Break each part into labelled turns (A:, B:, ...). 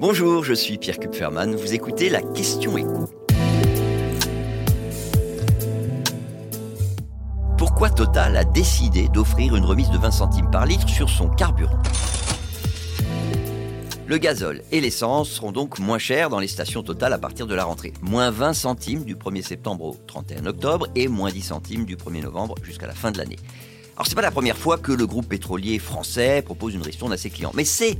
A: Bonjour, je suis Pierre Kupferman. Vous écoutez la question écho. Pourquoi Total a décidé d'offrir une remise de 20 centimes par litre sur son carburant? Le gazole et l'essence seront donc moins chers dans les stations Total à partir de la rentrée. Moins 20 centimes du 1er septembre au 31 octobre et moins 10 centimes du 1er novembre jusqu'à la fin de l'année. Alors c'est pas la première fois que le groupe pétrolier français propose une ristourne à ses clients, mais c'est,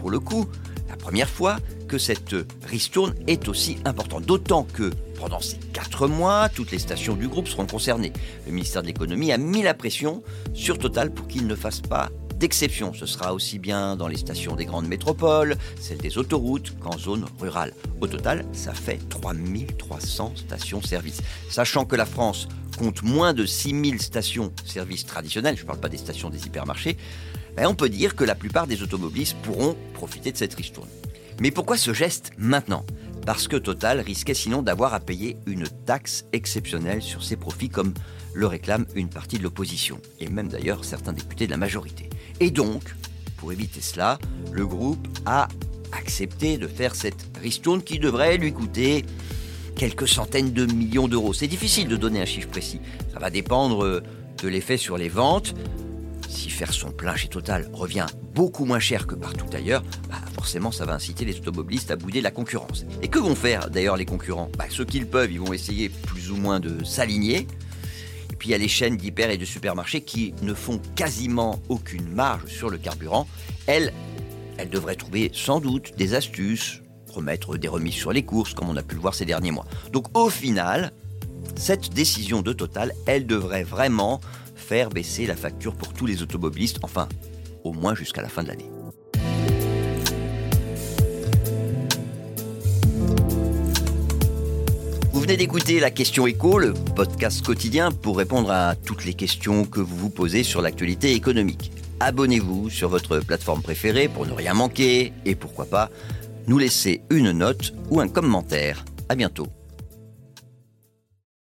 A: pour le coup, la première fois que cette ristourne est aussi importante. D'autant que pendant ces quatre mois, toutes les stations du groupe seront concernées. Le ministère de l'économie a mis la pression sur Total pour qu'il ne fasse pas d'exception. Ce sera aussi bien dans les stations des grandes métropoles, celles des autoroutes, qu'en zone rurale. Au total, ça fait 3300 stations-service. Sachant que la France compte moins de 6000 stations-service traditionnelles, je ne parle pas des stations des hypermarchés, on peut dire que la plupart des automobilistes pourront profiter de cette ristourne. Mais pourquoi ce geste maintenant? Parce que Total risquait sinon d'avoir à payer une taxe exceptionnelle sur ses profits comme le réclame une partie de l'opposition, et même d'ailleurs certains députés de la majorité. Et donc, pour éviter cela, le groupe a accepté de faire cette ristourne qui devrait lui coûter quelques centaines de millions d'euros. C'est difficile de donner un chiffre précis. Ça va dépendre de l'effet sur les ventes. Si faire son plein chez Total revient beaucoup moins cher que partout ailleurs, bah forcément ça va inciter les automobilistes à bouder la concurrence. Et que vont faire d'ailleurs les concurrents? Bah, Ceux qu'ils peuvent, ils vont essayer plus ou moins de s'aligner puis il y a les chaînes d'hyper et de supermarchés qui ne font quasiment aucune marge sur le carburant. Elles, elles devraient trouver sans doute des astuces, promettre des remises sur les courses, comme on a pu le voir ces derniers mois. Donc au final, cette décision de Total, elle devrait vraiment faire baisser la facture pour tous les automobilistes, enfin, au moins jusqu'à la fin de l'année. Vous venez d'écouter la question écho, le podcast quotidien pour répondre à toutes les questions que vous vous posez sur l'actualité économique. Abonnez-vous sur votre plateforme préférée pour ne rien manquer et pourquoi pas nous laisser une note ou un commentaire. À bientôt.